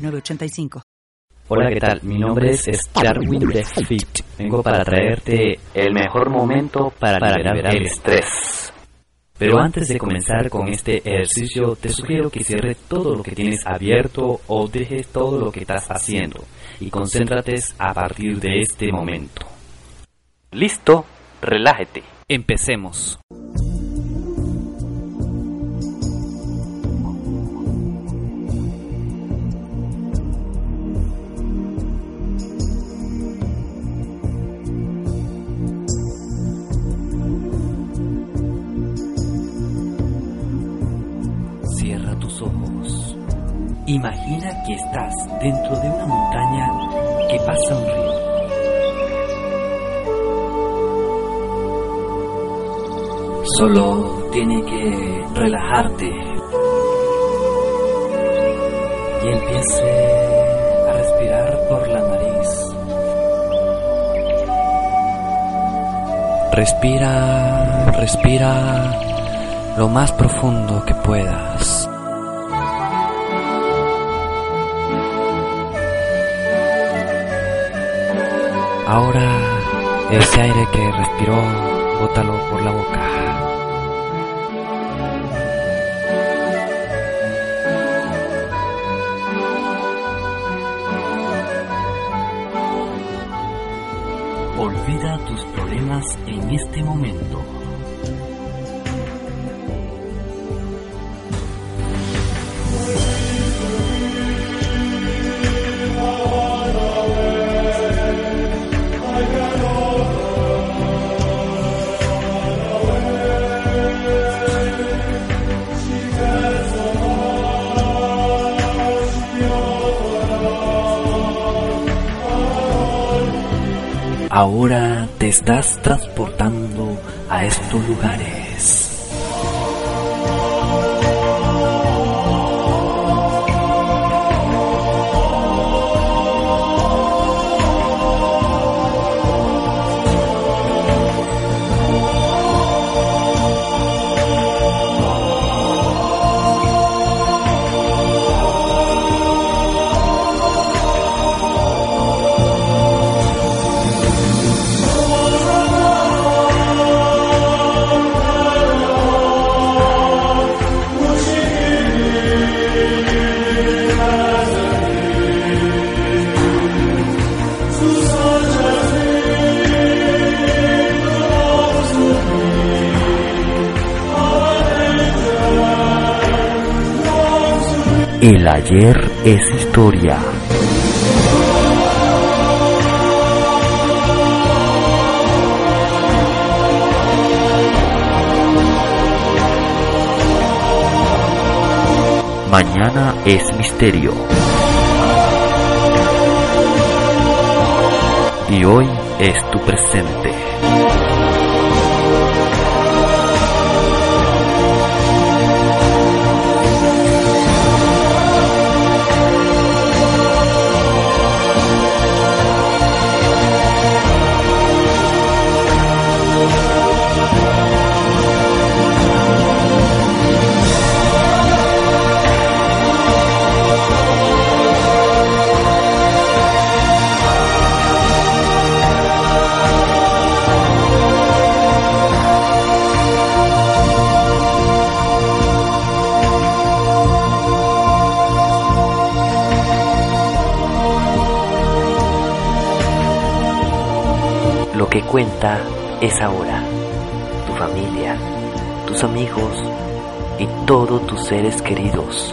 906985. Hola, ¿qué tal? Mi nombre es Starwin Fit. Vengo para traerte el mejor momento para, liberar el estrés. Pero antes de comenzar con este ejercicio, te sugiero que cierres todo lo que tienes abierto o dejes todo lo que estás haciendo y concéntrate a partir de este momento. ¿Listo? Relájate. Empecemos. Imagina que estás dentro de una montaña que pasa un río. Solo tiene que relajarte y empiece a respirar por la nariz. Respira, respira lo más profundo que puedas. Ahora ese aire que respiró, bótalo por la boca. Olvida tus problemas en este momento. Ahora te estás transportando a estos lugares. El ayer es historia. Mañana es misterio. Y hoy es tu presente. Cuenta es ahora, tu familia, tus amigos y todos tus seres queridos.